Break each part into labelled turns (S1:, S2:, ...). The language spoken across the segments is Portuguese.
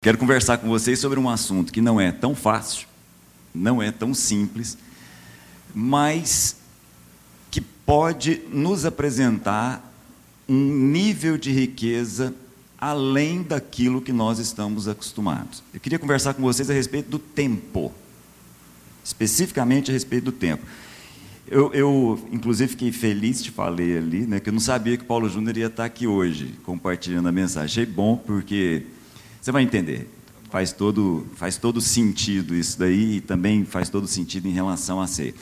S1: Quero conversar com vocês sobre um assunto que não é tão fácil, não é tão simples, mas que pode nos apresentar um nível de riqueza além daquilo que nós estamos acostumados. Eu queria conversar com vocês a respeito do tempo, especificamente a respeito do tempo. Eu, eu, inclusive, fiquei feliz, te falei ali, né, que eu não sabia que Paulo Júnior ia estar aqui hoje, compartilhando a mensagem. Achei bom, porque você vai entender. Faz todo, faz todo sentido isso daí e também faz todo sentido em relação a ser.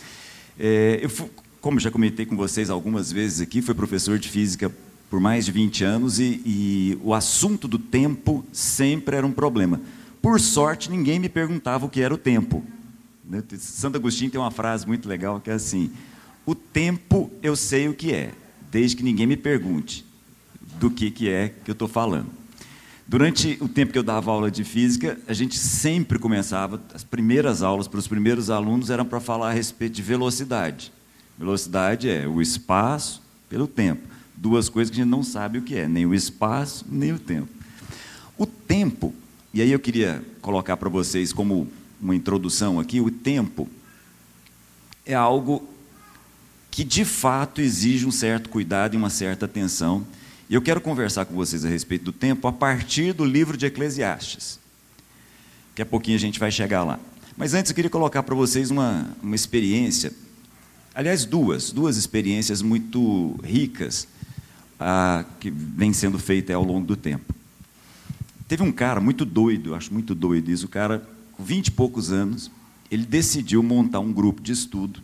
S1: É, eu, como já comentei com vocês algumas vezes aqui, fui professor de física por mais de 20 anos e, e o assunto do tempo sempre era um problema. Por sorte, ninguém me perguntava o que era o tempo. Né? Santo Agostinho tem uma frase muito legal que é assim: O tempo eu sei o que é, desde que ninguém me pergunte do que, que é que eu estou falando. Durante o tempo que eu dava aula de física, a gente sempre começava, as primeiras aulas para os primeiros alunos eram para falar a respeito de velocidade. Velocidade é o espaço pelo tempo. Duas coisas que a gente não sabe o que é, nem o espaço, nem o tempo. O tempo, e aí eu queria colocar para vocês como uma introdução aqui, o tempo é algo que de fato exige um certo cuidado e uma certa atenção e eu quero conversar com vocês a respeito do tempo a partir do livro de Eclesiastes. Daqui a pouquinho a gente vai chegar lá. Mas antes eu queria colocar para vocês uma, uma experiência, aliás, duas, duas experiências muito ricas ah, que vem sendo feita ao longo do tempo. Teve um cara muito doido, acho muito doido isso, o cara com vinte e poucos anos, ele decidiu montar um grupo de estudo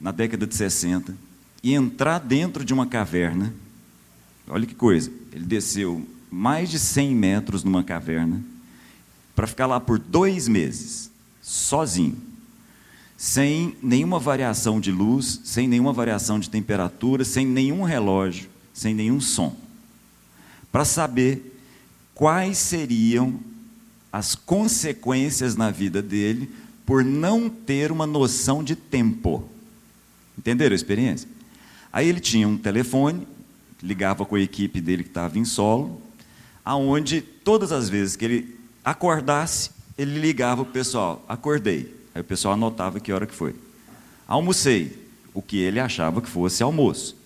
S1: na década de 60 e entrar dentro de uma caverna Olha que coisa. Ele desceu mais de 100 metros numa caverna para ficar lá por dois meses, sozinho, sem nenhuma variação de luz, sem nenhuma variação de temperatura, sem nenhum relógio, sem nenhum som, para saber quais seriam as consequências na vida dele por não ter uma noção de tempo. Entenderam a experiência? Aí ele tinha um telefone, ligava com a equipe dele que estava em solo, aonde todas as vezes que ele acordasse, ele ligava o pessoal, acordei. Aí o pessoal anotava que hora que foi. Almocei, o que ele achava que fosse almoço.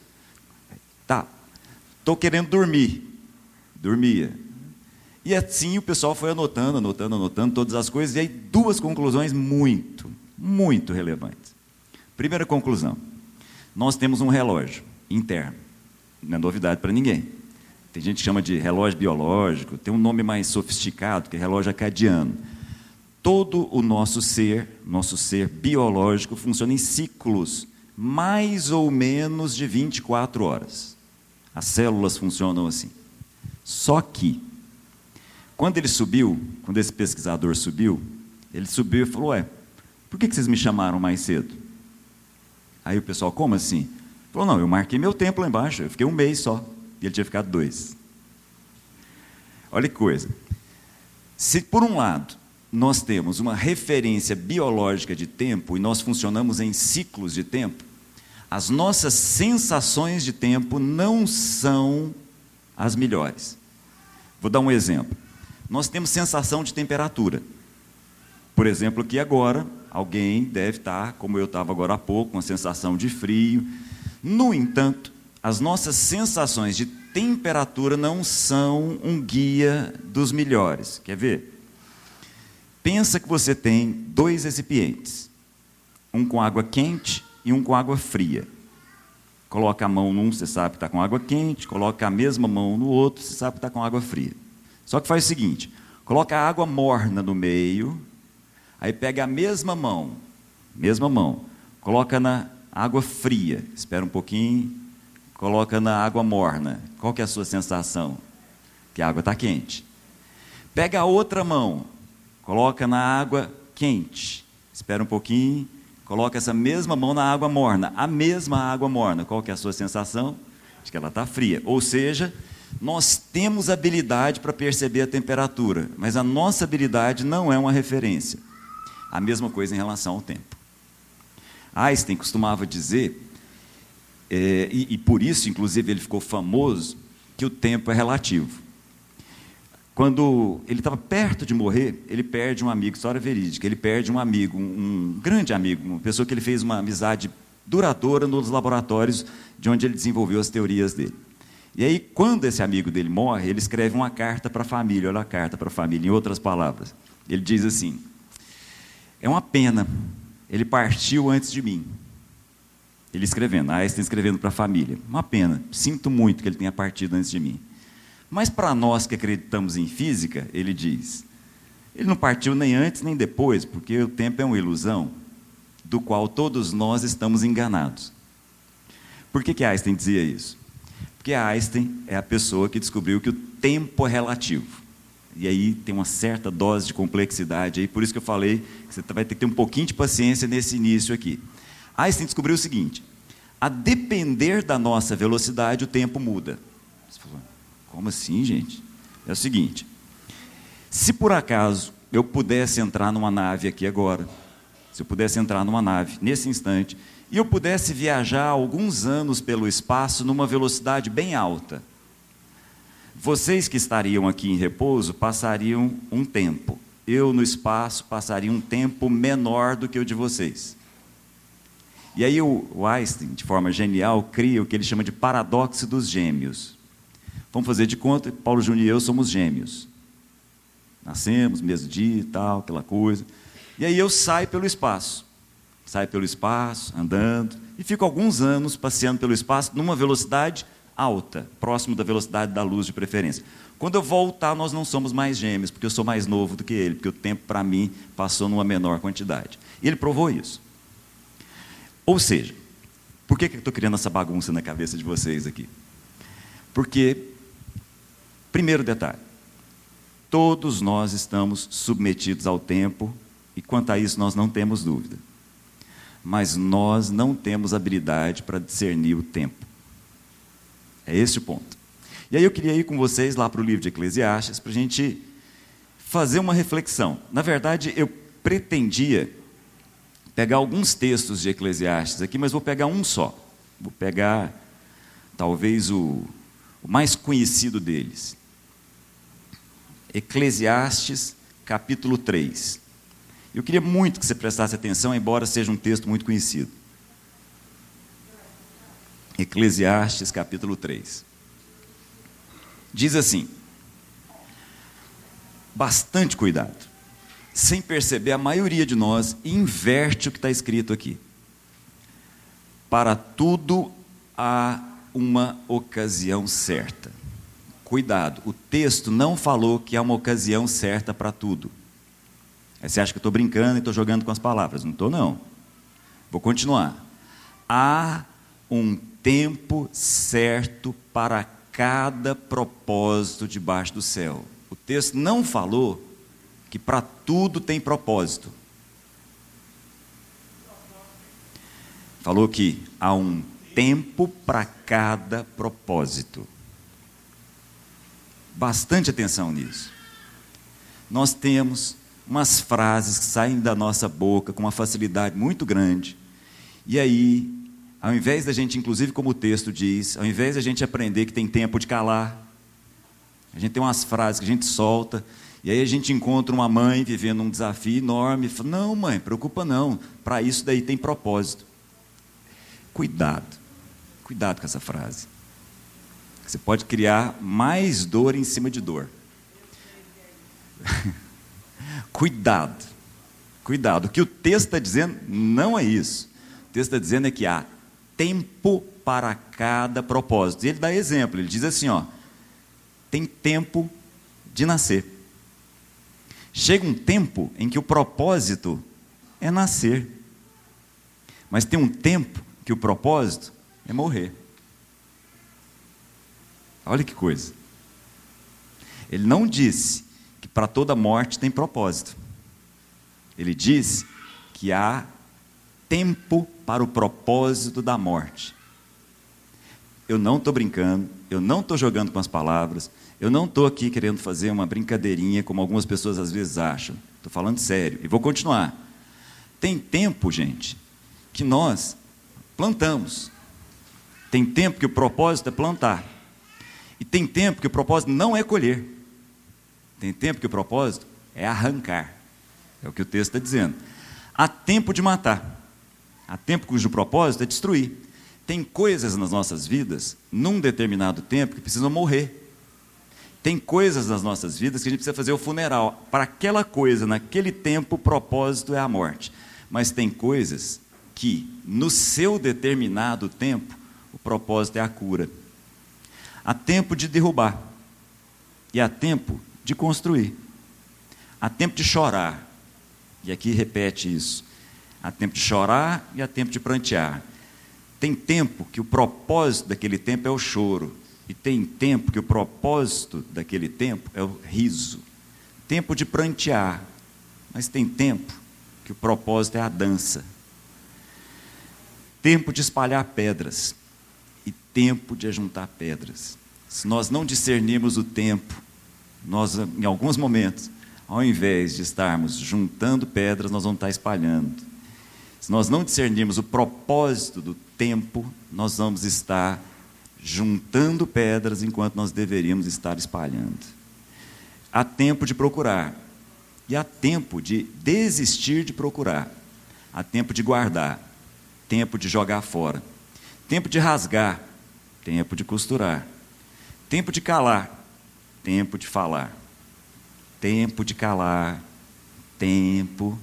S1: Tá, estou querendo dormir. Dormia. E assim o pessoal foi anotando, anotando, anotando todas as coisas, e aí duas conclusões muito, muito relevantes. Primeira conclusão: nós temos um relógio interno não é novidade para ninguém. Tem gente que chama de relógio biológico, tem um nome mais sofisticado, que é relógio acadiano. Todo o nosso ser, nosso ser biológico, funciona em ciclos, mais ou menos de 24 horas. As células funcionam assim. Só que, quando ele subiu, quando esse pesquisador subiu, ele subiu e falou: Ué, por que vocês me chamaram mais cedo? Aí o pessoal, como assim? Falou, não, eu marquei meu tempo lá embaixo, eu fiquei um mês só. E ele tinha ficado dois. Olha que coisa. Se por um lado nós temos uma referência biológica de tempo e nós funcionamos em ciclos de tempo, as nossas sensações de tempo não são as melhores. Vou dar um exemplo. Nós temos sensação de temperatura. Por exemplo, que agora alguém deve estar, como eu estava agora há pouco, com a sensação de frio, no entanto, as nossas sensações de temperatura não são um guia dos melhores. Quer ver? Pensa que você tem dois recipientes, um com água quente e um com água fria. Coloca a mão num, você sabe que está com água quente, coloca a mesma mão no outro, você sabe que está com água fria. Só que faz o seguinte: coloca a água morna no meio, aí pega a mesma mão, mesma mão, coloca na água fria, espera um pouquinho, coloca na água morna. Qual que é a sua sensação? Que a água está quente. Pega a outra mão, coloca na água quente, espera um pouquinho, coloca essa mesma mão na água morna, a mesma água morna. Qual que é a sua sensação? De que ela está fria. Ou seja, nós temos habilidade para perceber a temperatura, mas a nossa habilidade não é uma referência. A mesma coisa em relação ao tempo. Einstein costumava dizer, é, e, e por isso, inclusive, ele ficou famoso, que o tempo é relativo. quando ele estava perto de morrer, ele perde um amigo, história verídica, ele perde um amigo, um, um grande amigo, uma pessoa que ele fez uma amizade duradoura nos laboratórios de onde ele desenvolveu as teorias dele. E aí, quando esse amigo dele morre, ele escreve uma carta para a família, olha a carta para a família, em outras palavras. Ele diz assim: É uma pena, ele partiu antes de mim. Ele escrevendo, Einstein escrevendo para a família. Uma pena, sinto muito que ele tenha partido antes de mim. Mas para nós que acreditamos em física, ele diz, ele não partiu nem antes nem depois, porque o tempo é uma ilusão, do qual todos nós estamos enganados. Por que, que Einstein dizia isso? Porque Einstein é a pessoa que descobriu que o tempo é relativo. E aí tem uma certa dose de complexidade aí, por isso que eu falei que você vai ter que ter um pouquinho de paciência nesse início aqui. Einstein descobriu o seguinte: a depender da nossa velocidade, o tempo muda. Você falou, como assim, gente? É o seguinte: se por acaso eu pudesse entrar numa nave aqui agora, se eu pudesse entrar numa nave nesse instante, e eu pudesse viajar alguns anos pelo espaço numa velocidade bem alta, vocês que estariam aqui em repouso passariam um tempo. Eu no espaço passaria um tempo menor do que o de vocês. E aí o Einstein, de forma genial, cria o que ele chama de paradoxo dos gêmeos. Vamos fazer de conta que Paulo Júnior e eu somos gêmeos. Nascemos, mesmo dia e tal, aquela coisa. E aí eu saio pelo espaço. Saio pelo espaço, andando, e fico alguns anos passeando pelo espaço numa velocidade alta, próximo da velocidade da luz de preferência. Quando eu voltar, nós não somos mais gêmeos, porque eu sou mais novo do que ele, porque o tempo para mim passou numa menor quantidade. E ele provou isso. Ou seja, por que, que eu estou criando essa bagunça na cabeça de vocês aqui? Porque Primeiro detalhe: todos nós estamos submetidos ao tempo, e quanto a isso nós não temos dúvida. Mas nós não temos habilidade para discernir o tempo. É esse o ponto. E aí eu queria ir com vocês lá para o livro de Eclesiastes para a gente fazer uma reflexão. Na verdade, eu pretendia pegar alguns textos de Eclesiastes aqui, mas vou pegar um só. Vou pegar talvez o, o mais conhecido deles. Eclesiastes, capítulo 3. Eu queria muito que você prestasse atenção, embora seja um texto muito conhecido. Eclesiastes, capítulo 3. Diz assim: bastante cuidado. Sem perceber, a maioria de nós inverte o que está escrito aqui. Para tudo há uma ocasião certa cuidado, o texto não falou que há uma ocasião certa para tudo. Aí você acha que eu estou brincando e estou jogando com as palavras. Não estou, não. Vou continuar. Há um tempo certo para cada propósito debaixo do céu. O texto não falou que para tudo tem propósito. Falou que há um tempo para cada propósito bastante atenção nisso. Nós temos umas frases que saem da nossa boca com uma facilidade muito grande, e aí, ao invés da gente, inclusive como o texto diz, ao invés da gente aprender que tem tempo de calar, a gente tem umas frases que a gente solta, e aí a gente encontra uma mãe vivendo um desafio enorme, e fala, não mãe, preocupa não, para isso daí tem propósito. Cuidado, cuidado com essa frase. Você pode criar mais dor em cima de dor. cuidado, cuidado. O que o texto está dizendo não é isso. O texto está dizendo é que há tempo para cada propósito. E ele dá exemplo, ele diz assim: ó, tem tempo de nascer. Chega um tempo em que o propósito é nascer. Mas tem um tempo que o propósito é morrer. Olha que coisa. Ele não disse que para toda morte tem propósito. Ele disse que há tempo para o propósito da morte. Eu não estou brincando, eu não estou jogando com as palavras, eu não estou aqui querendo fazer uma brincadeirinha como algumas pessoas às vezes acham. Estou falando sério e vou continuar. Tem tempo, gente, que nós plantamos. Tem tempo que o propósito é plantar. E tem tempo que o propósito não é colher. Tem tempo que o propósito é arrancar. É o que o texto está dizendo. Há tempo de matar. Há tempo cujo propósito é destruir. Tem coisas nas nossas vidas, num determinado tempo, que precisam morrer. Tem coisas nas nossas vidas que a gente precisa fazer o funeral. Para aquela coisa, naquele tempo, o propósito é a morte. Mas tem coisas que, no seu determinado tempo, o propósito é a cura. Há tempo de derrubar e há tempo de construir. Há tempo de chorar. E aqui repete isso. Há tempo de chorar e há tempo de prantear. Tem tempo que o propósito daquele tempo é o choro. E tem tempo que o propósito daquele tempo é o riso. Tempo de prantear, mas tem tempo que o propósito é a dança. Tempo de espalhar pedras e tempo de ajuntar pedras. Se nós não discernirmos o tempo, nós, em alguns momentos, ao invés de estarmos juntando pedras, nós vamos estar espalhando. Se nós não discernirmos o propósito do tempo, nós vamos estar juntando pedras enquanto nós deveríamos estar espalhando. Há tempo de procurar e há tempo de desistir de procurar. Há tempo de guardar, tempo de jogar fora, tempo de rasgar, tempo de costurar, tempo de calar, tempo de falar, tempo de calar, tempo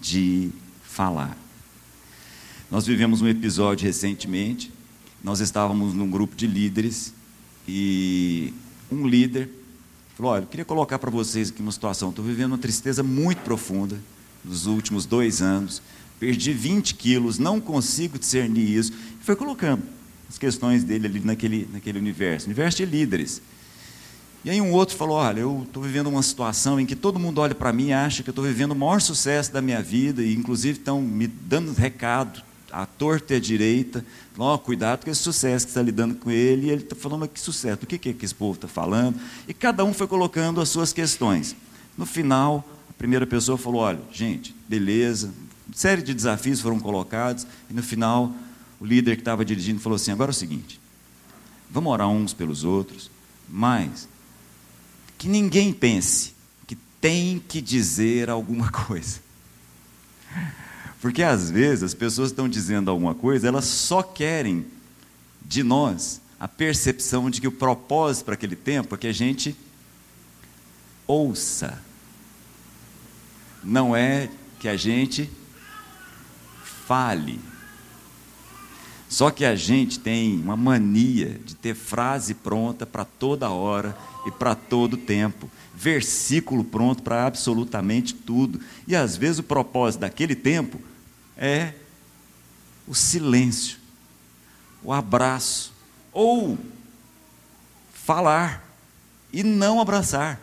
S1: de falar. Nós vivemos um episódio recentemente nós estávamos num grupo de líderes e um líder falou: Olha, eu queria colocar para vocês aqui uma situação. Estou vivendo uma tristeza muito profunda nos últimos dois anos. Perdi 20 quilos, não consigo discernir isso. E foi colocando as questões dele ali naquele, naquele universo universo de líderes. E aí um outro falou: Olha, eu estou vivendo uma situação em que todo mundo olha para mim e acha que eu estou vivendo o maior sucesso da minha vida, e inclusive estão me dando recado a torta e a direita, oh, cuidado com esse sucesso que está lidando com ele, e ele está falando, mas que sucesso, o que, que, que esse povo está falando? E cada um foi colocando as suas questões. No final, a primeira pessoa falou, olha, gente, beleza, série de desafios foram colocados, e no final, o líder que estava dirigindo falou assim, agora é o seguinte, vamos orar uns pelos outros, mas que ninguém pense que tem que dizer alguma coisa. Porque às vezes as pessoas estão dizendo alguma coisa, elas só querem de nós a percepção de que o propósito para aquele tempo é que a gente ouça. Não é que a gente fale. Só que a gente tem uma mania de ter frase pronta para toda hora e para todo tempo, versículo pronto para absolutamente tudo. E às vezes o propósito daquele tempo é o silêncio, o abraço, ou falar e não abraçar.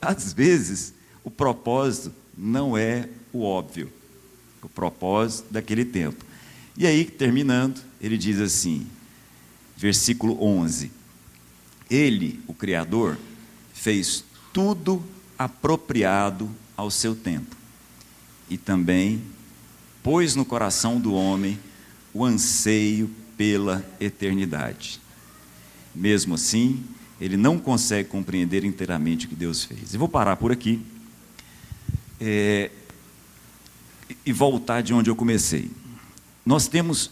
S1: Às vezes, o propósito não é o óbvio, o propósito daquele tempo. E aí, terminando, ele diz assim, versículo 11: Ele, o Criador, fez tudo apropriado ao seu tempo, e também pôs no coração do homem o anseio pela eternidade. Mesmo assim, ele não consegue compreender inteiramente o que Deus fez. Eu vou parar por aqui é, e voltar de onde eu comecei. Nós temos,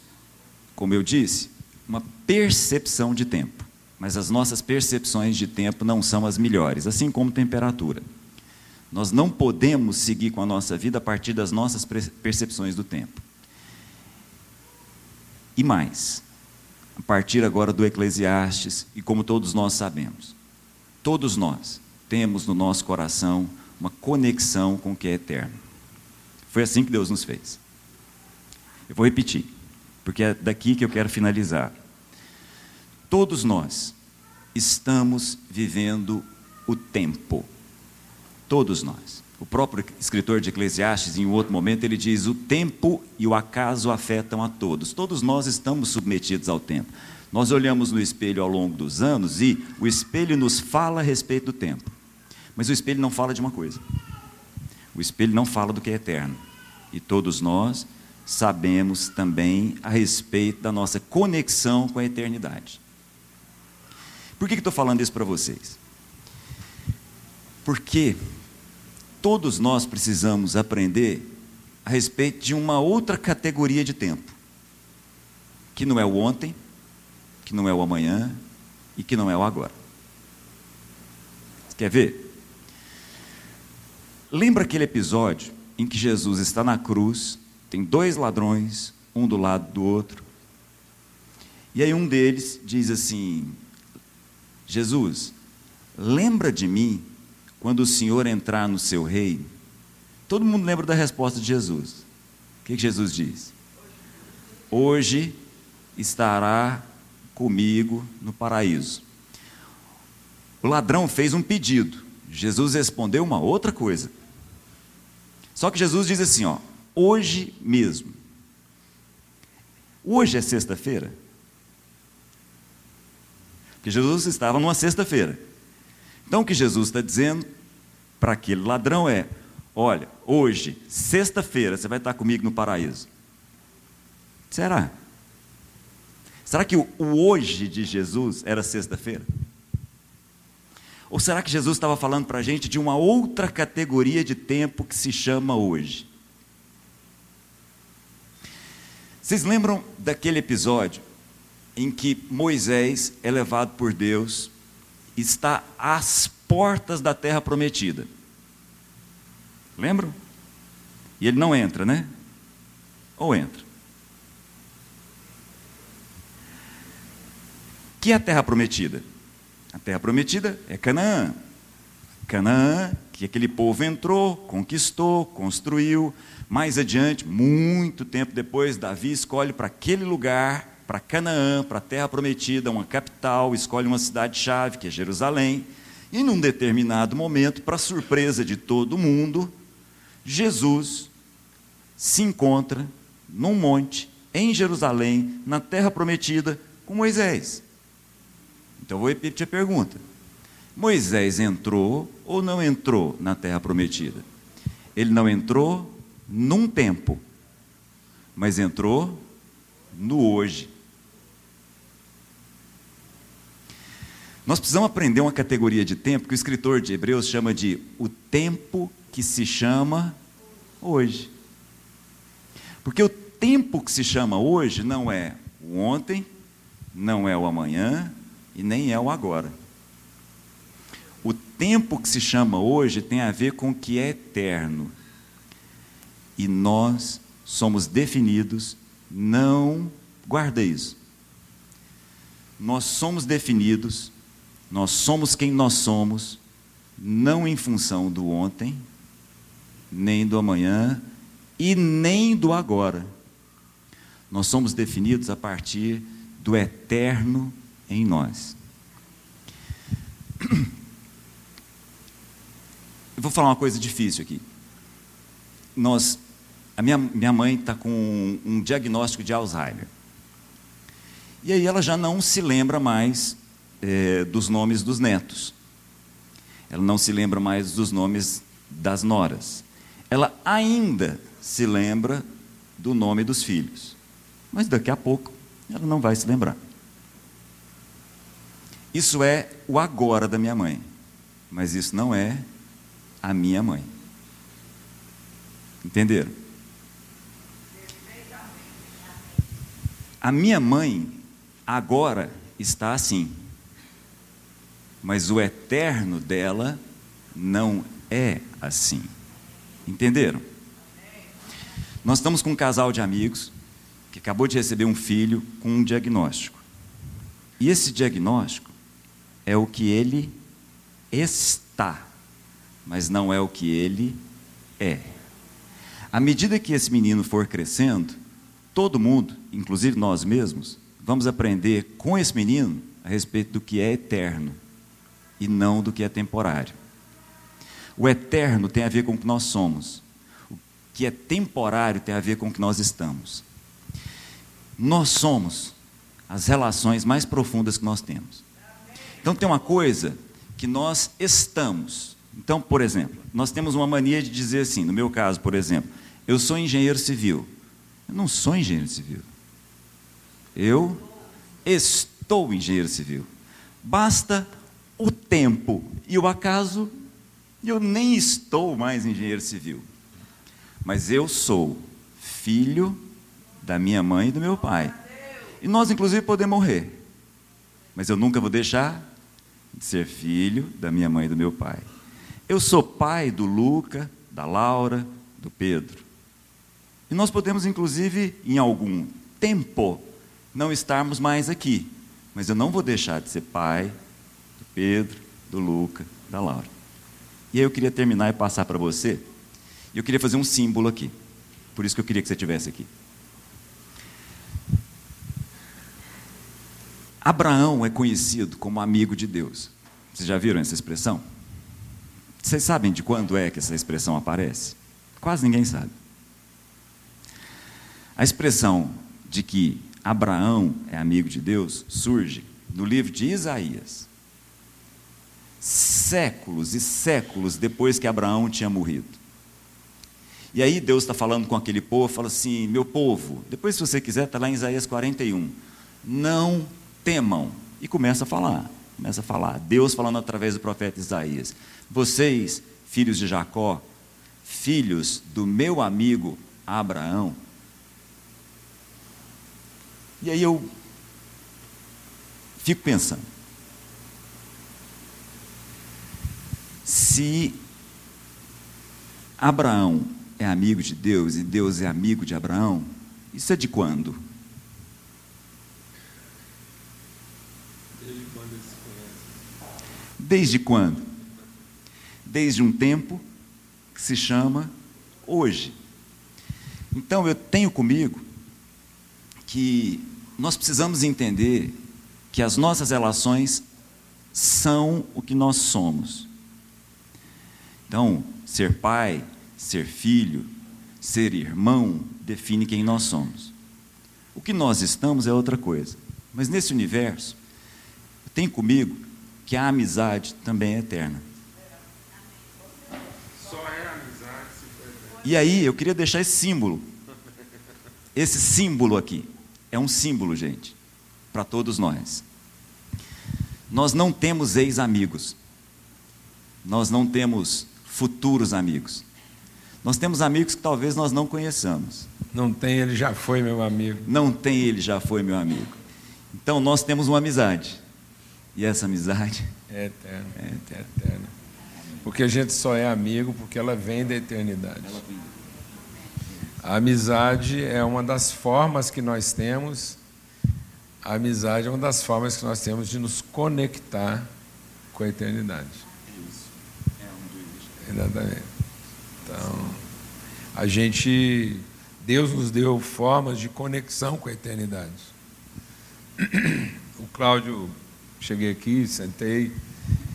S1: como eu disse, uma percepção de tempo, mas as nossas percepções de tempo não são as melhores, assim como temperatura. Nós não podemos seguir com a nossa vida a partir das nossas percepções do tempo. E mais, a partir agora do Eclesiastes, e como todos nós sabemos, todos nós temos no nosso coração uma conexão com o que é eterno. Foi assim que Deus nos fez. Eu vou repetir, porque é daqui que eu quero finalizar. Todos nós estamos vivendo o tempo. Todos nós. O próprio escritor de Eclesiastes, em outro momento, ele diz: o tempo e o acaso afetam a todos. Todos nós estamos submetidos ao tempo. Nós olhamos no espelho ao longo dos anos e o espelho nos fala a respeito do tempo. Mas o espelho não fala de uma coisa. O espelho não fala do que é eterno. E todos nós sabemos também a respeito da nossa conexão com a eternidade. Por que estou falando isso para vocês? Porque todos nós precisamos aprender a respeito de uma outra categoria de tempo, que não é o ontem, que não é o amanhã e que não é o agora. Quer ver? Lembra aquele episódio em que Jesus está na cruz, tem dois ladrões, um do lado do outro, e aí um deles diz assim: Jesus, lembra de mim quando o Senhor entrar no seu reino? Todo mundo lembra da resposta de Jesus. O que, Jesus diz? Hoje estará comigo no paraíso. O ladrão fez um pedido. Jesus respondeu uma outra coisa. Só que Jesus diz assim, ó, hoje mesmo. Hoje é sexta-feira. Porque Jesus estava numa sexta-feira. Então o que Jesus está dizendo para aquele ladrão é: olha, hoje, sexta-feira, você vai estar comigo no paraíso. Será? Será que o, hoje de Jesus era sexta-feira? Ou será que Jesus estava falando para a gente de uma outra categoria de tempo que se chama hoje? Vocês lembram daquele episódio em que Moisés é levado por Deus, está às portas da terra prometida. Lembram? E ele não entra, né? Ou entra? Que é a terra prometida? A terra prometida é Canaã. Canaã, que aquele povo entrou, conquistou, construiu. Mais adiante, muito tempo depois, Davi escolhe para aquele lugar para Canaã, para a terra prometida, uma capital, escolhe uma cidade-chave, que é Jerusalém, e num determinado momento, para surpresa de todo mundo, Jesus se encontra num monte, em Jerusalém, na terra prometida, com Moisés. Então vou repetir a pergunta: Moisés entrou ou não entrou na terra prometida? Ele não entrou num tempo, mas entrou no hoje. Nós precisamos aprender uma categoria de tempo que o escritor de Hebreus chama de o tempo que se chama hoje. Porque o tempo que se chama hoje não é o ontem, não é o amanhã e nem é o agora. O tempo que se chama hoje tem a ver com o que é eterno. E nós somos definidos, não guarda isso. Nós somos definidos nós somos quem nós somos, não em função do ontem, nem do amanhã e nem do agora. Nós somos definidos a partir do eterno em nós. Eu vou falar uma coisa difícil aqui. Nós, a minha, minha mãe está com um, um diagnóstico de Alzheimer. E aí ela já não se lembra mais é, dos nomes dos netos. Ela não se lembra mais dos nomes das noras. Ela ainda se lembra do nome dos filhos. Mas daqui a pouco ela não vai se lembrar. Isso é o agora da minha mãe. Mas isso não é a minha mãe. Entenderam? A minha mãe agora está assim mas o eterno dela não é assim. Entenderam? Nós estamos com um casal de amigos que acabou de receber um filho com um diagnóstico. E esse diagnóstico é o que ele está, mas não é o que ele é. À medida que esse menino for crescendo, todo mundo, inclusive nós mesmos, vamos aprender com esse menino a respeito do que é eterno e não do que é temporário. O eterno tem a ver com o que nós somos. O que é temporário tem a ver com o que nós estamos. Nós somos as relações mais profundas que nós temos. Então tem uma coisa que nós estamos. Então, por exemplo, nós temos uma mania de dizer assim, no meu caso, por exemplo, eu sou engenheiro civil. Eu não sou engenheiro civil. Eu estou engenheiro civil. Basta o tempo e o acaso eu nem estou mais engenheiro civil. Mas eu sou filho da minha mãe e do meu pai. E nós, inclusive, podemos morrer. Mas eu nunca vou deixar de ser filho da minha mãe e do meu pai. Eu sou pai do Luca, da Laura, do Pedro. E nós podemos, inclusive, em algum tempo, não estarmos mais aqui. Mas eu não vou deixar de ser pai Pedro, do Luca, da Laura. E aí eu queria terminar e passar para você. E eu queria fazer um símbolo aqui. Por isso que eu queria que você estivesse aqui. Abraão é conhecido como amigo de Deus. Vocês já viram essa expressão? Vocês sabem de quando é que essa expressão aparece? Quase ninguém sabe. A expressão de que Abraão é amigo de Deus surge no livro de Isaías. Séculos e séculos depois que Abraão tinha morrido. E aí Deus está falando com aquele povo, fala assim: meu povo, depois se você quiser, está lá em Isaías 41. Não temam. E começa a falar, começa a falar. Deus falando através do profeta Isaías. Vocês, filhos de Jacó, filhos do meu amigo Abraão. E aí eu fico pensando. Se Abraão é amigo de Deus e Deus é amigo de Abraão, isso é de quando? Desde quando? Desde um tempo que se chama hoje. Então eu tenho comigo que nós precisamos entender que as nossas relações são o que nós somos. Então, ser pai, ser filho, ser irmão, define quem nós somos. O que nós estamos é outra coisa. Mas nesse universo, tem comigo que a amizade também é eterna. Só é amizade se for eterna. E aí, eu queria deixar esse símbolo. Esse símbolo aqui. É um símbolo, gente, para todos nós. Nós não temos ex-amigos. Nós não temos futuros amigos. Nós temos amigos que talvez nós não conheçamos.
S2: Não tem, ele já foi meu amigo.
S1: Não tem, ele já foi meu amigo. Então nós temos uma amizade. E essa amizade
S2: é eterna. É eterna. Porque a gente só é amigo porque ela vem da eternidade. A amizade é uma das formas que nós temos. A amizade é uma das formas que nós temos de nos conectar com a eternidade. Exatamente. Então, a gente, Deus nos deu formas de conexão com a eternidade. O Cláudio Cheguei aqui, sentei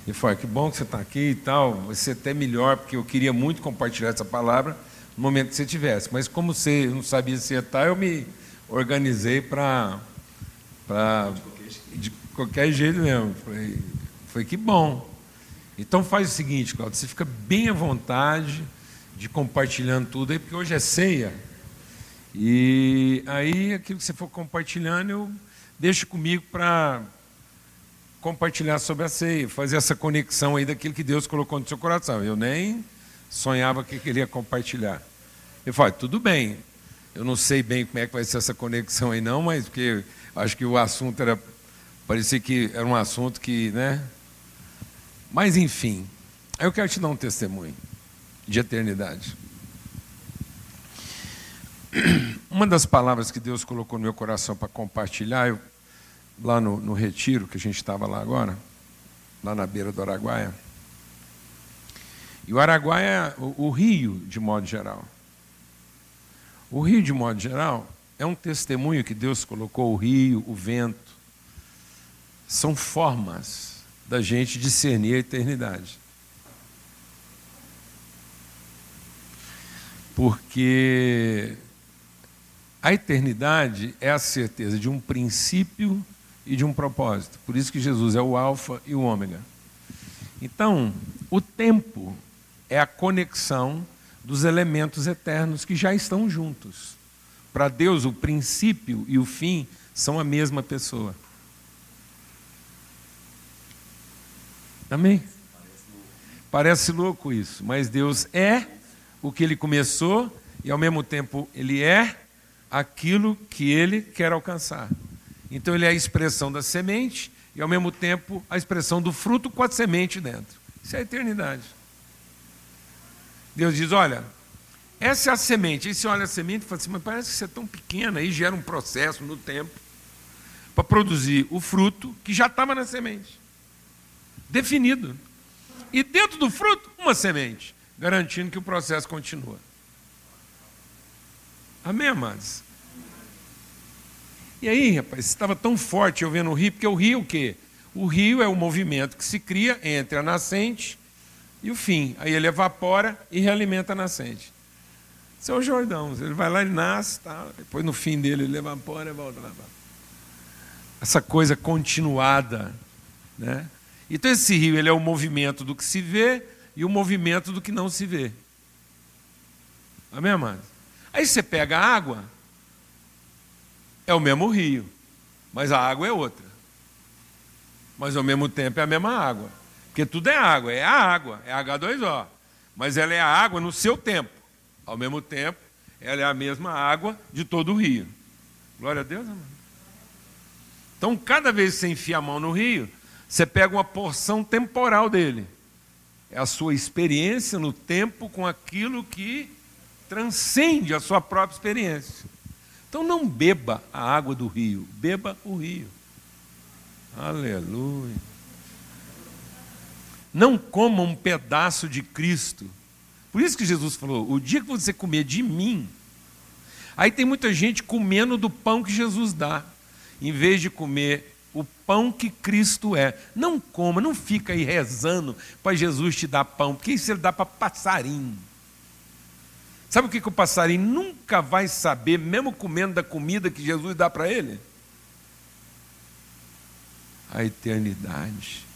S2: e falei: que bom que você está aqui e tal. Vai ser até melhor, porque eu queria muito compartilhar essa palavra no momento que você tivesse. Mas como você não sabia se ia estar, eu me organizei para. De qualquer jeito mesmo. Falei, foi que bom. Então faz o seguinte, Claudio, você fica bem à vontade de compartilhando tudo aí, porque hoje é ceia. E aí aquilo que você for compartilhando, eu deixo comigo para compartilhar sobre a ceia, fazer essa conexão aí daquilo que Deus colocou no seu coração. Eu nem sonhava que queria compartilhar. Eu falei, tudo bem, eu não sei bem como é que vai ser essa conexão aí não, mas porque acho que o assunto era, parecia que era um assunto que, né? Mas enfim, eu quero te dar um testemunho de eternidade. Uma das palavras que Deus colocou no meu coração para compartilhar, eu lá no, no retiro que a gente estava lá agora, lá na beira do Araguaia. E o Araguaia, o, o rio, de modo geral. O rio, de modo geral, é um testemunho que Deus colocou o rio, o vento. São formas da gente discernir a eternidade. Porque a eternidade é a certeza de um princípio e de um propósito. Por isso que Jesus é o Alfa e o Ômega. Então, o tempo é a conexão dos elementos eternos que já estão juntos. Para Deus, o princípio e o fim são a mesma pessoa. Amém? Parece louco isso, mas Deus é o que ele começou e ao mesmo tempo ele é aquilo que ele quer alcançar. Então ele é a expressão da semente e ao mesmo tempo a expressão do fruto com a semente dentro. Isso é a eternidade. Deus diz: olha, essa é a semente. Aí você olha a semente e fala assim, mas parece que você é tão pequena, aí gera um processo no tempo para produzir o fruto que já estava na semente. Definido. E dentro do fruto, uma semente, garantindo que o processo continua. Amém, amados? E aí, rapaz, estava tão forte eu vendo o rio, porque o rio é o quê? O rio é o movimento que se cria entre a nascente e o fim. Aí ele evapora e realimenta a nascente. Isso é o Jordão. Ele vai lá, e nasce, tá, depois no fim dele ele evapora e volta lá. Essa coisa continuada. Né? Então esse rio ele é o movimento do que se vê e o movimento do que não se vê. Amém, amados? Aí você pega a água, é o mesmo rio, mas a água é outra. Mas ao mesmo tempo é a mesma água. Porque tudo é água, é a água, é H2O. Mas ela é a água no seu tempo. Ao mesmo tempo, ela é a mesma água de todo o rio. Glória a Deus, amado. Então, cada vez que você enfia a mão no rio, você pega uma porção temporal dele. É a sua experiência no tempo com aquilo que transcende a sua própria experiência. Então não beba a água do rio, beba o rio. Aleluia. Não coma um pedaço de Cristo. Por isso que Jesus falou: o dia que você comer de mim. Aí tem muita gente comendo do pão que Jesus dá, em vez de comer o pão que Cristo é. Não coma, não fica aí rezando para Jesus te dar pão, porque isso ele dá para passarinho. Sabe o que, que o passarinho nunca vai saber, mesmo comendo da comida que Jesus dá para ele? A eternidade.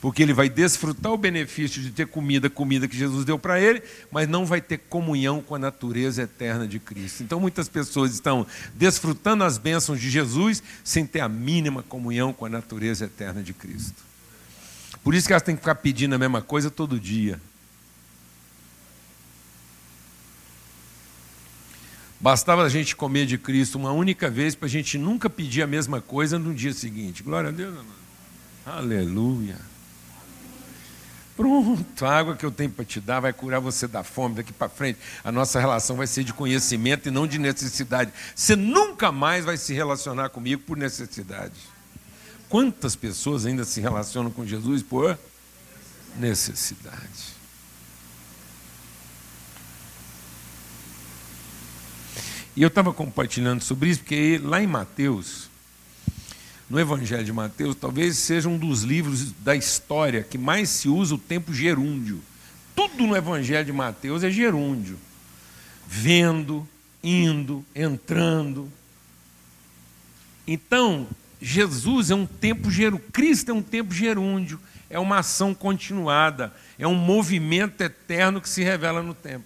S2: Porque ele vai desfrutar o benefício de ter comida, comida que Jesus deu para ele, mas não vai ter comunhão com a natureza eterna de Cristo. Então muitas pessoas estão desfrutando as bênçãos de Jesus sem ter a mínima comunhão com a natureza eterna de Cristo. Por isso que elas têm que ficar pedindo a mesma coisa todo dia. Bastava a gente comer de Cristo uma única vez para a gente nunca pedir a mesma coisa no dia seguinte. Glória a Deus, amado. Aleluia. Pronto, a água que eu tenho para te dar vai curar você da fome daqui para frente. A nossa relação vai ser de conhecimento e não de necessidade. Você nunca mais vai se relacionar comigo por necessidade. Quantas pessoas ainda se relacionam com Jesus por necessidade? E eu estava compartilhando sobre isso, porque lá em Mateus, no Evangelho de Mateus, talvez seja um dos livros da história que mais se usa o tempo gerúndio. Tudo no Evangelho de Mateus é gerúndio. Vendo, indo, entrando. Então, Jesus é um tempo gerúndio, Cristo é um tempo gerúndio, é uma ação continuada, é um movimento eterno que se revela no tempo.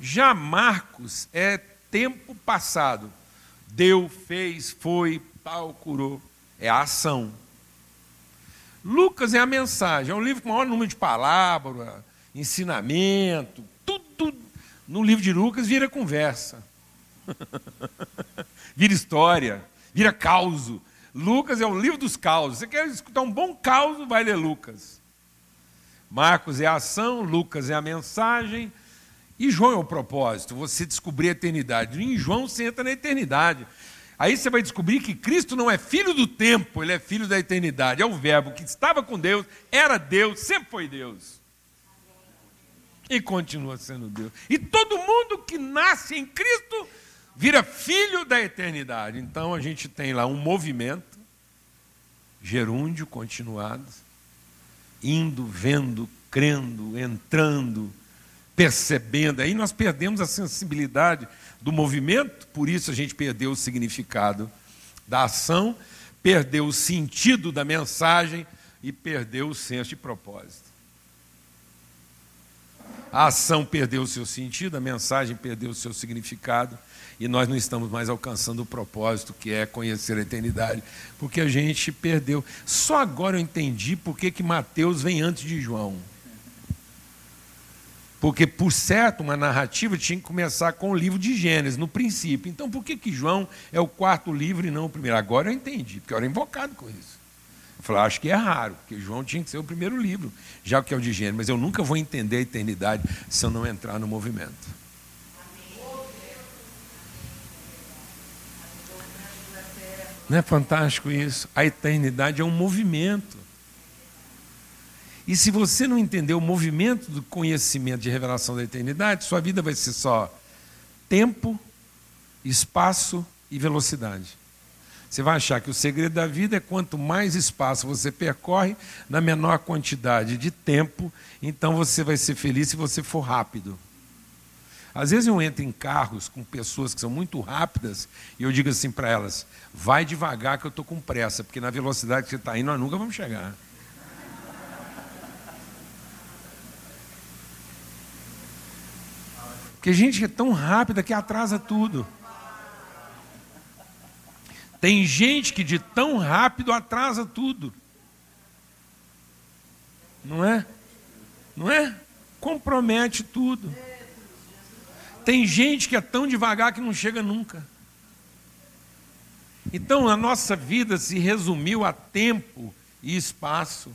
S2: Já Marcos é tempo passado. Deu, fez, foi, tal, curou. É a ação. Lucas é a mensagem, é um livro com o maior número de palavras, ensinamento, tudo no livro de Lucas vira conversa. vira história, vira causo. Lucas é o livro dos causos. Você quer escutar um bom causo, vai ler Lucas. Marcos é a ação, Lucas é a mensagem, e João é o propósito, você descobrir a eternidade. Em João você entra na eternidade. Aí você vai descobrir que Cristo não é filho do tempo, ele é filho da eternidade. É o Verbo que estava com Deus, era Deus, sempre foi Deus. E continua sendo Deus. E todo mundo que nasce em Cristo vira filho da eternidade. Então a gente tem lá um movimento, gerúndio continuado, indo, vendo, crendo, entrando percebendo. Aí nós perdemos a sensibilidade do movimento, por isso a gente perdeu o significado da ação, perdeu o sentido da mensagem e perdeu o senso de propósito. A ação perdeu o seu sentido, a mensagem perdeu o seu significado e nós não estamos mais alcançando o propósito que é conhecer a eternidade, porque a gente perdeu. Só agora eu entendi por que, Mateus vem antes de João. Porque, por certo, uma narrativa tinha que começar com o livro de Gênesis, no princípio. Então, por que, que João é o quarto livro e não o primeiro? Agora eu entendi, porque eu era invocado com isso. Eu falei, acho que é raro, porque João tinha que ser o primeiro livro, já que é o de Gênesis. Mas eu nunca vou entender a eternidade se eu não entrar no movimento. Não é fantástico isso? A eternidade é um movimento. E se você não entender o movimento do conhecimento de revelação da eternidade, sua vida vai ser só tempo, espaço e velocidade. Você vai achar que o segredo da vida é quanto mais espaço você percorre, na menor quantidade de tempo, então você vai ser feliz se você for rápido. Às vezes eu entro em carros com pessoas que são muito rápidas e eu digo assim para elas: vai devagar que eu estou com pressa, porque na velocidade que você está indo nós nunca vamos chegar. Porque gente é tão rápida que atrasa tudo. Tem gente que de tão rápido atrasa tudo. Não é? Não é? Compromete tudo. Tem gente que é tão devagar que não chega nunca. Então a nossa vida se resumiu a tempo e espaço.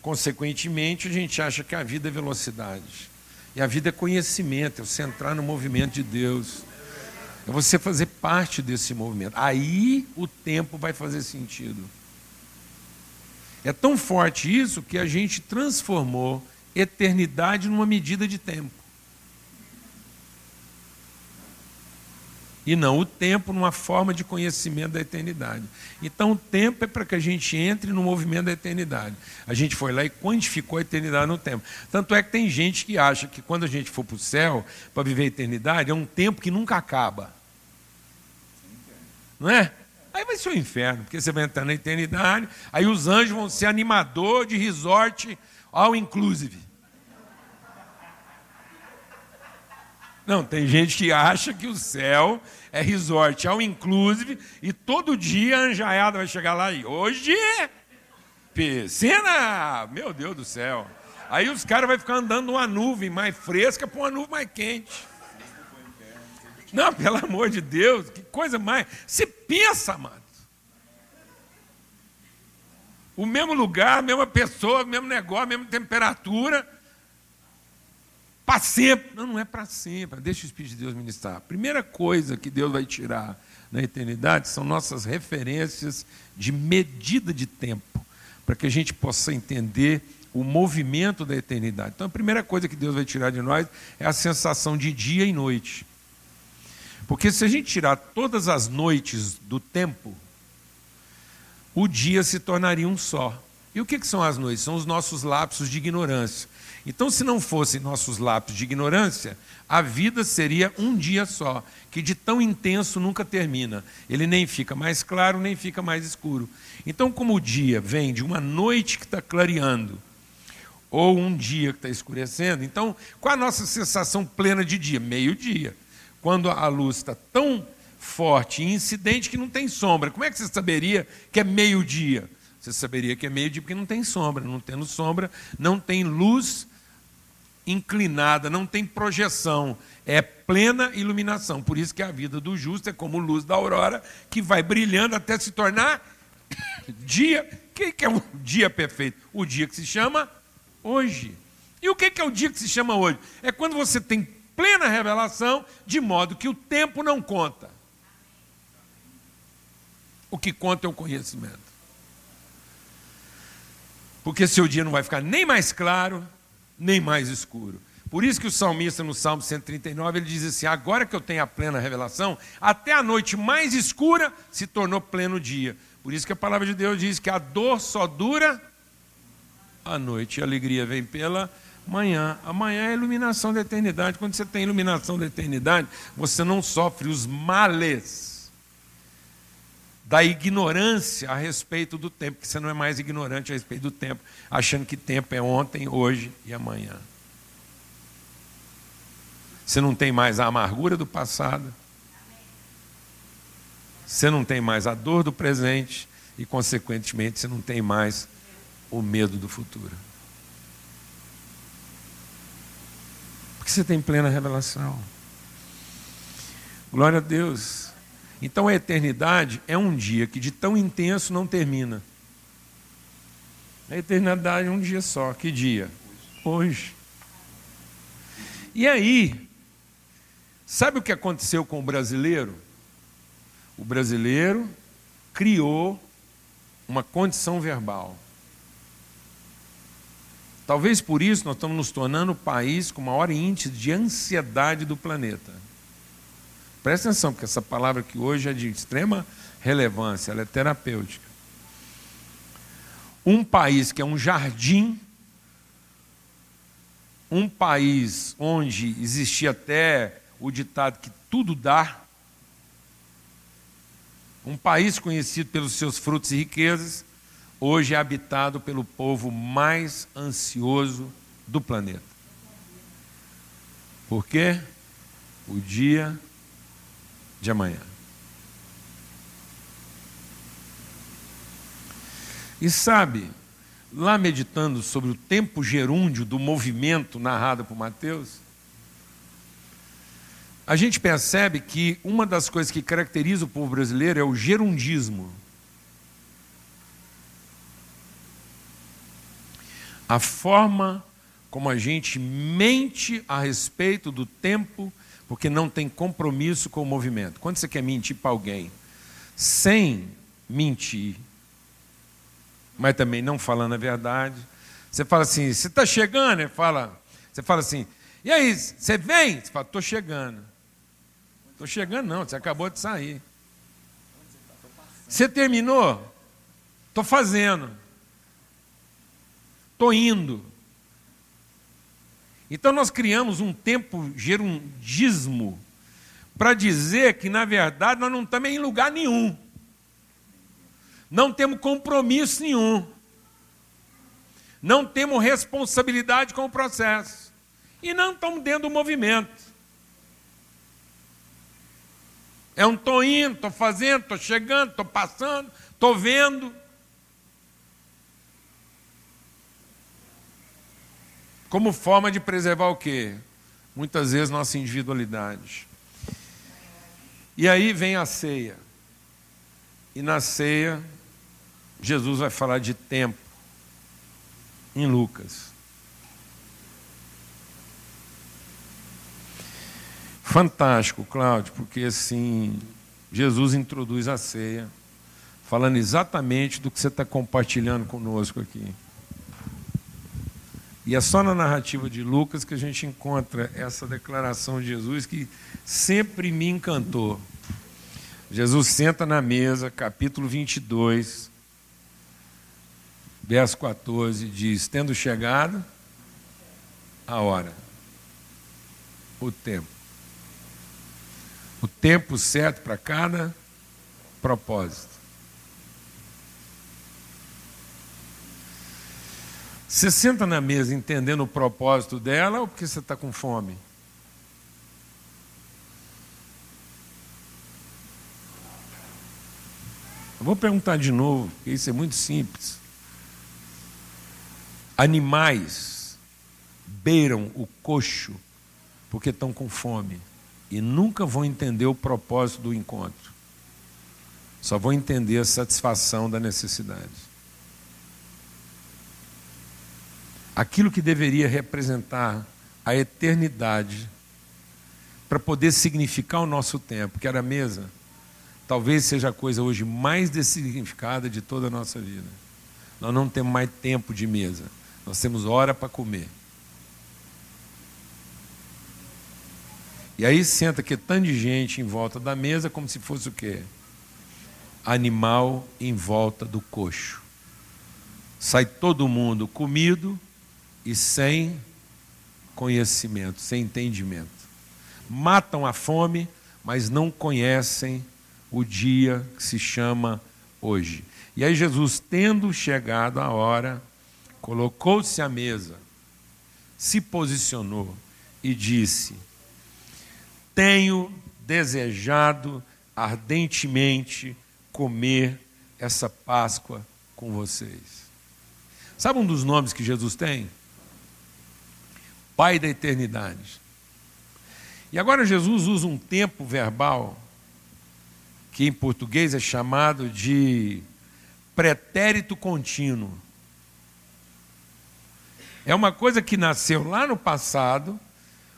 S2: Consequentemente, a gente acha que a vida é velocidade. E a vida é conhecimento, é você entrar no movimento de Deus. É você fazer parte desse movimento. Aí o tempo vai fazer sentido. É tão forte isso que a gente transformou eternidade numa medida de tempo. E não o tempo numa forma de conhecimento da eternidade. Então, o tempo é para que a gente entre no movimento da eternidade. A gente foi lá e quantificou a eternidade no tempo. Tanto é que tem gente que acha que quando a gente for para o céu, para viver a eternidade, é um tempo que nunca acaba. Não é? Aí vai ser o um inferno, porque você vai entrar na eternidade, aí os anjos vão ser animador de resort all inclusive. Não, tem gente que acha que o céu é resort ao inclusive e todo dia a anjaiada vai chegar lá e hoje piscina, meu Deus do céu. Aí os caras vão ficar andando numa nuvem mais fresca para uma nuvem mais quente. Não, pelo amor de Deus, que coisa mais. Você pensa, amado. O mesmo lugar, mesma pessoa, mesmo negócio, mesma temperatura para sempre. Não, não é para sempre. Deixa o Espírito de Deus ministrar. A primeira coisa que Deus vai tirar na eternidade são nossas referências de medida de tempo, para que a gente possa entender o movimento da eternidade. Então, a primeira coisa que Deus vai tirar de nós é a sensação de dia e noite. Porque se a gente tirar todas as noites do tempo, o dia se tornaria um só. E o que, que são as noites? São os nossos lapsos de ignorância. Então, se não fossem nossos lápis de ignorância, a vida seria um dia só, que de tão intenso nunca termina. Ele nem fica mais claro, nem fica mais escuro. Então, como o dia vem de uma noite que está clareando, ou um dia que está escurecendo, então, qual a nossa sensação plena de dia? Meio-dia. Quando a luz está tão forte e incidente que não tem sombra. Como é que você saberia que é meio-dia? Você saberia que é meio-dia porque não tem sombra. Não tendo sombra, não tem luz inclinada, não tem projeção, é plena iluminação. Por isso que a vida do justo é como luz da aurora, que vai brilhando até se tornar dia. O que é um dia perfeito? O dia que se chama hoje. E o que é o dia que se chama hoje? É quando você tem plena revelação, de modo que o tempo não conta. O que conta é o conhecimento. Porque seu dia não vai ficar nem mais claro, nem mais escuro. Por isso que o salmista, no Salmo 139, ele diz assim: Agora que eu tenho a plena revelação, até a noite mais escura se tornou pleno dia. Por isso que a palavra de Deus diz que a dor só dura a noite, a alegria vem pela manhã. Amanhã é a iluminação da eternidade. Quando você tem iluminação da eternidade, você não sofre os males da ignorância a respeito do tempo, que você não é mais ignorante a respeito do tempo, achando que tempo é ontem, hoje e amanhã. Você não tem mais a amargura do passado, você não tem mais a dor do presente e, consequentemente, você não tem mais o medo do futuro. você tem plena revelação. Glória a Deus. Então a eternidade é um dia que de tão intenso não termina. A eternidade é um dia só. Que dia? Hoje. E aí, sabe o que aconteceu com o brasileiro? O brasileiro criou uma condição verbal. Talvez por isso nós estamos nos tornando o país com maior índice de ansiedade do planeta. Presta atenção, porque essa palavra que hoje é de extrema relevância, ela é terapêutica. Um país que é um jardim, um país onde existia até o ditado que tudo dá, um país conhecido pelos seus frutos e riquezas, hoje é habitado pelo povo mais ansioso do planeta. Por quê? O dia de amanhã. E sabe, lá meditando sobre o tempo gerúndio do movimento narrado por Mateus, a gente percebe que uma das coisas que caracteriza o povo brasileiro é o gerundismo. A forma como a gente mente a respeito do tempo porque não tem compromisso com o movimento. Quando você quer mentir para alguém sem mentir, mas também não falando a verdade, você fala assim: você está chegando? Ele fala, você fala assim: e aí, você vem? Você fala: estou chegando. Estou chegando, não, você acabou de sair. Você terminou? Estou fazendo. Estou indo. Então nós criamos um tempo gerundismo para dizer que, na verdade, nós não estamos em lugar nenhum. Não temos compromisso nenhum. Não temos responsabilidade com o processo. E não estamos dentro do movimento. É um estou indo, estou fazendo, estou chegando, estou passando, estou vendo. Como forma de preservar o quê? Muitas vezes nossa individualidade. E aí vem a ceia. E na ceia, Jesus vai falar de tempo, em Lucas. Fantástico, Cláudio, porque assim, Jesus introduz a ceia, falando exatamente do que você está compartilhando conosco aqui. E é só na narrativa de Lucas que a gente encontra essa declaração de Jesus que sempre me encantou. Jesus senta na mesa, capítulo 22, verso 14, diz: Tendo chegado a hora, o tempo. O tempo certo para cada propósito. Você senta na mesa entendendo o propósito dela ou porque você está com fome? Eu vou perguntar de novo, porque isso é muito simples. Animais beiram o coxo porque estão com fome e nunca vão entender o propósito do encontro. Só vão entender a satisfação da necessidade. Aquilo que deveria representar a eternidade, para poder significar o nosso tempo, que era a mesa, talvez seja a coisa hoje mais dessignificada de toda a nossa vida. Nós não temos mais tempo de mesa, nós temos hora para comer. E aí senta que tanto de gente em volta da mesa como se fosse o quê? Animal em volta do coxo. Sai todo mundo comido, e sem conhecimento, sem entendimento. Matam a fome, mas não conhecem o dia que se chama hoje. E aí Jesus, tendo chegado a hora, colocou-se à mesa, se posicionou e disse: Tenho desejado ardentemente comer essa Páscoa com vocês. Sabe um dos nomes que Jesus tem? Pai da eternidade. E agora Jesus usa um tempo verbal que em português é chamado de pretérito contínuo. É uma coisa que nasceu lá no passado,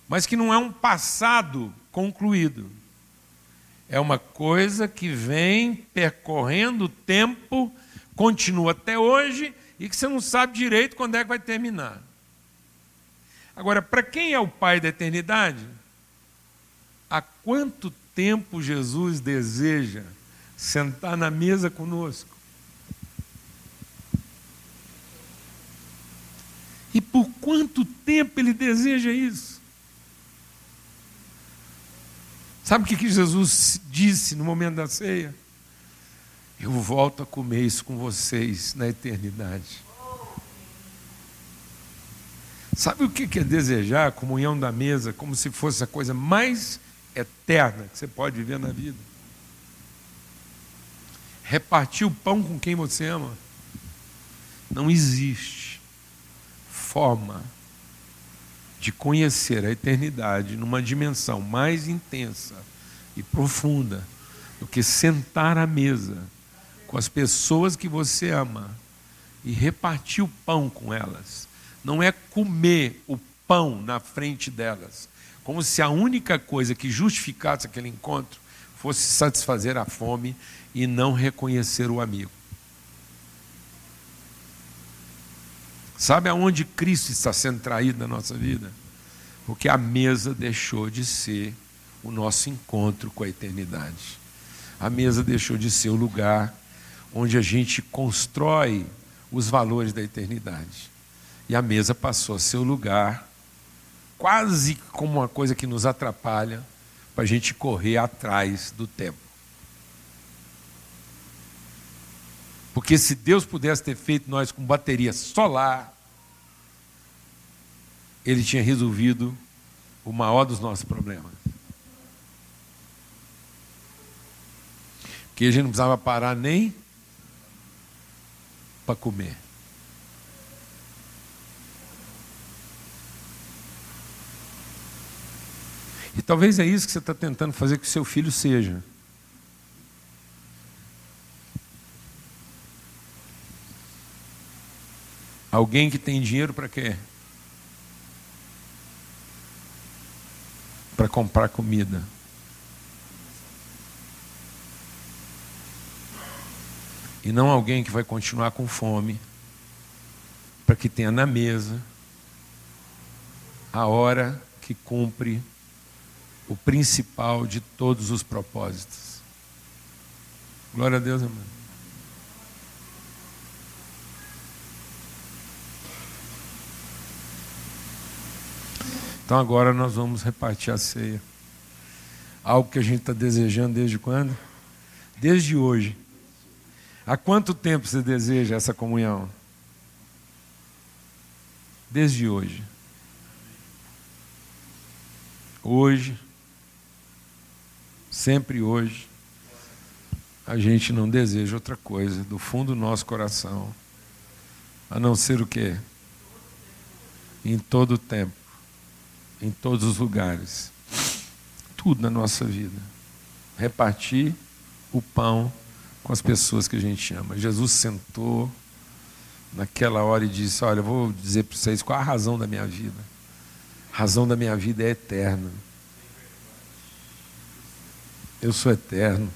S2: mas que não é um passado concluído. É uma coisa que vem percorrendo o tempo, continua até hoje e que você não sabe direito quando é que vai terminar. Agora, para quem é o Pai da eternidade? Há quanto tempo Jesus deseja sentar na mesa conosco? E por quanto tempo ele deseja isso? Sabe o que Jesus disse no momento da ceia? Eu volto a comer isso com vocês na eternidade. Sabe o que é desejar a comunhão da mesa como se fosse a coisa mais eterna que você pode viver na vida? Repartir o pão com quem você ama. Não existe forma de conhecer a eternidade numa dimensão mais intensa e profunda do que sentar à mesa com as pessoas que você ama e repartir o pão com elas. Não é comer o pão na frente delas, como se a única coisa que justificasse aquele encontro fosse satisfazer a fome e não reconhecer o amigo. Sabe aonde Cristo está sendo traído na nossa vida? Porque a mesa deixou de ser o nosso encontro com a eternidade. A mesa deixou de ser o lugar onde a gente constrói os valores da eternidade. E a mesa passou a ser o lugar, quase como uma coisa que nos atrapalha, para a gente correr atrás do tempo. Porque se Deus pudesse ter feito nós com bateria solar, Ele tinha resolvido o maior dos nossos problemas. Porque a gente não precisava parar nem para comer. E talvez é isso que você está tentando fazer que o seu filho seja. Alguém que tem dinheiro para quê? Para comprar comida. E não alguém que vai continuar com fome, para que tenha na mesa a hora que cumpre o principal de todos os propósitos. Glória a Deus, irmão. Então agora nós vamos repartir a ceia. Algo que a gente está desejando desde quando? Desde hoje. Há quanto tempo você deseja essa comunhão? Desde hoje. Hoje, sempre hoje, a gente não deseja outra coisa do fundo do nosso coração, a não ser o quê? Em todo o tempo em todos os lugares. Tudo na nossa vida. Repartir o pão com as pessoas que a gente ama. Jesus sentou naquela hora e disse: Olha, eu vou dizer para vocês qual a razão da minha vida. A razão da minha vida é eterna. Eu sou eterno.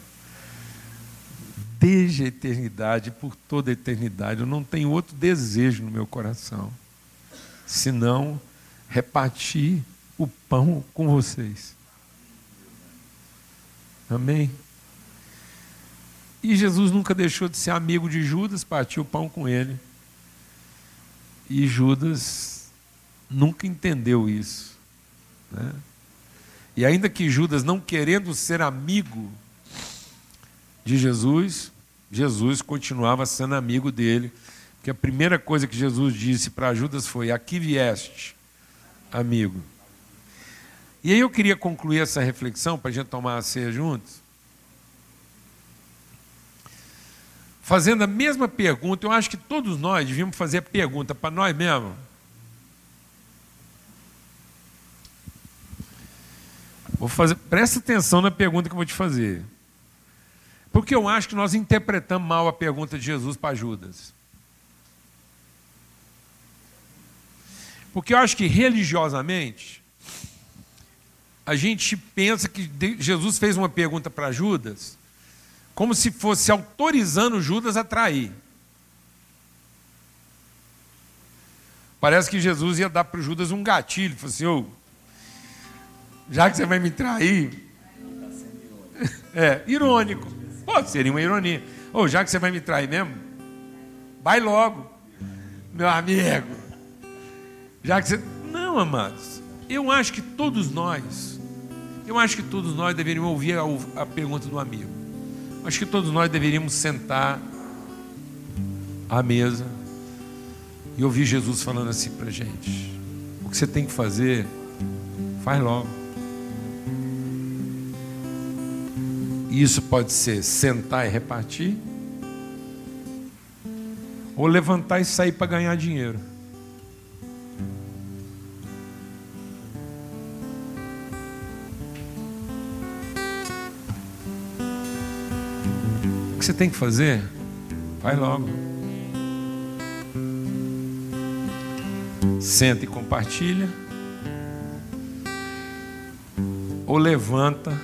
S2: Desde a eternidade, por toda a eternidade, eu não tenho outro desejo no meu coração, senão repartir o pão com vocês. Amém? E Jesus nunca deixou de ser amigo de Judas, partiu o pão com ele. E Judas nunca entendeu isso. Né? E ainda que Judas, não querendo ser amigo de Jesus, Jesus continuava sendo amigo dele. Porque a primeira coisa que Jesus disse para Judas foi: Aqui vieste, amigo. E aí eu queria concluir essa reflexão para a gente tomar a ceia juntos. Fazendo a mesma pergunta, eu acho que todos nós devíamos fazer a pergunta para nós mesmos. Vou fazer, presta atenção na pergunta que eu vou te fazer. Porque eu acho que nós interpretamos mal a pergunta de Jesus para Judas. Porque eu acho que religiosamente, a gente pensa que Jesus fez uma pergunta para Judas, como se fosse autorizando Judas a trair. Parece que Jesus ia dar para Judas um gatilho, falou assim, oh, já que você vai me trair. É, irônico. Pode seria uma ironia. Ou oh, já que você vai me trair mesmo, vai logo, meu amigo. Já que você. Não, amados. Eu acho que todos nós, eu acho que todos nós deveríamos ouvir a, a pergunta do amigo. Acho que todos nós deveríamos sentar à mesa e ouvir Jesus falando assim para gente: o que você tem que fazer, faz logo. E isso pode ser sentar e repartir, ou levantar e sair para ganhar dinheiro. O que você tem que fazer? Vai logo. Senta e compartilha. Ou levanta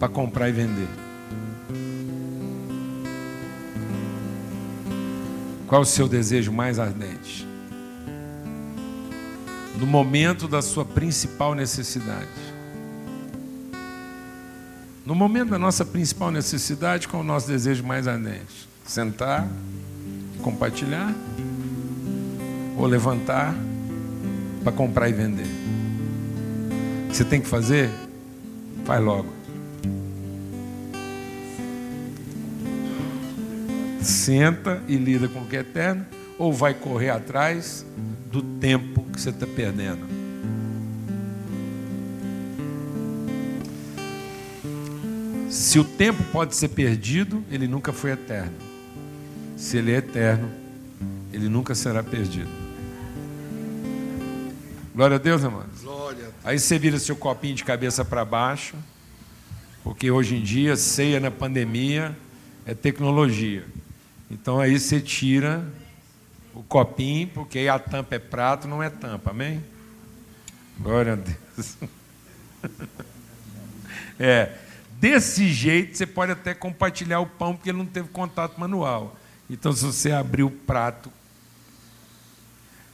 S2: para comprar e vender? Qual o seu desejo mais ardente? No momento da sua principal necessidade. No momento da nossa principal necessidade, qual o nosso desejo mais ardente? Sentar, compartilhar ou levantar para comprar e vender? Você tem que fazer? Faz logo. Senta e lida com o que é eterno, ou vai correr atrás do tempo que você está perdendo. Se o tempo pode ser perdido, ele nunca foi eterno. Se ele é eterno, ele nunca será perdido. Glória a Deus, amados. Aí você vira seu copinho de cabeça para baixo, porque hoje em dia, ceia na pandemia é tecnologia. Então aí você tira o copinho, porque aí a tampa é prato, não é tampa, amém? Glória a Deus. É, desse jeito você pode até compartilhar o pão, porque ele não teve contato manual. Então, se você abrir o prato,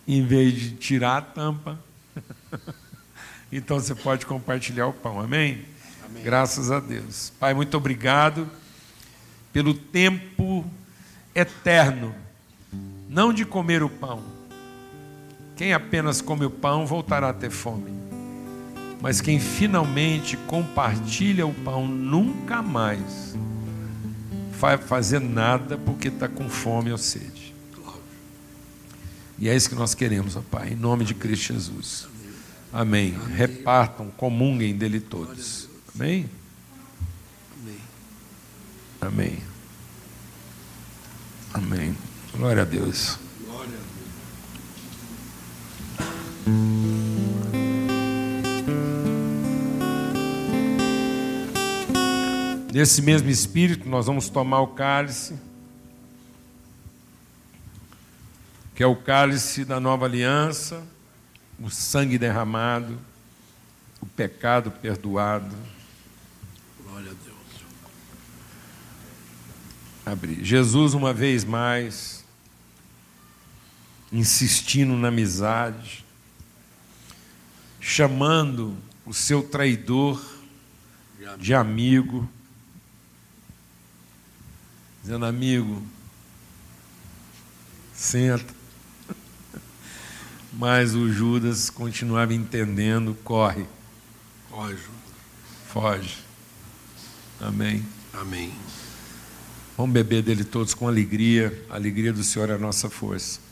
S2: em vez de tirar a tampa, então você pode compartilhar o pão, amém? amém? Graças a Deus. Pai, muito obrigado pelo tempo eterno, não de comer o pão. Quem apenas come o pão voltará a ter fome. Mas quem finalmente compartilha o pão nunca mais vai fazer nada porque está com fome ou sede. E é isso que nós queremos, ó Pai, em nome de Cristo Jesus. Amém. Amém. Repartam, comunguem dele todos. Amém? Amém. Amém. Amém. Glória a Deus. Nesse mesmo espírito, nós vamos tomar o cálice, que é o cálice da nova aliança, o sangue derramado, o pecado perdoado abrir. Jesus, uma vez mais, insistindo na amizade, chamando o seu traidor de amigo, dizendo: amigo, senta. Mas o Judas continuava entendendo: corre.
S3: Foge.
S2: Foge. Amém.
S3: Amém.
S2: Vamos beber dele todos com alegria. A alegria do Senhor é a nossa força.